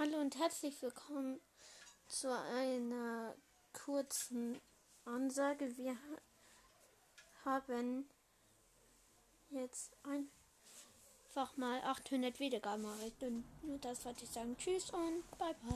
Hallo und herzlich willkommen zu einer kurzen Ansage. Wir haben jetzt einfach mal 800 Wiedergaben erreicht und nur das wollte ich sagen. Tschüss und bye bye.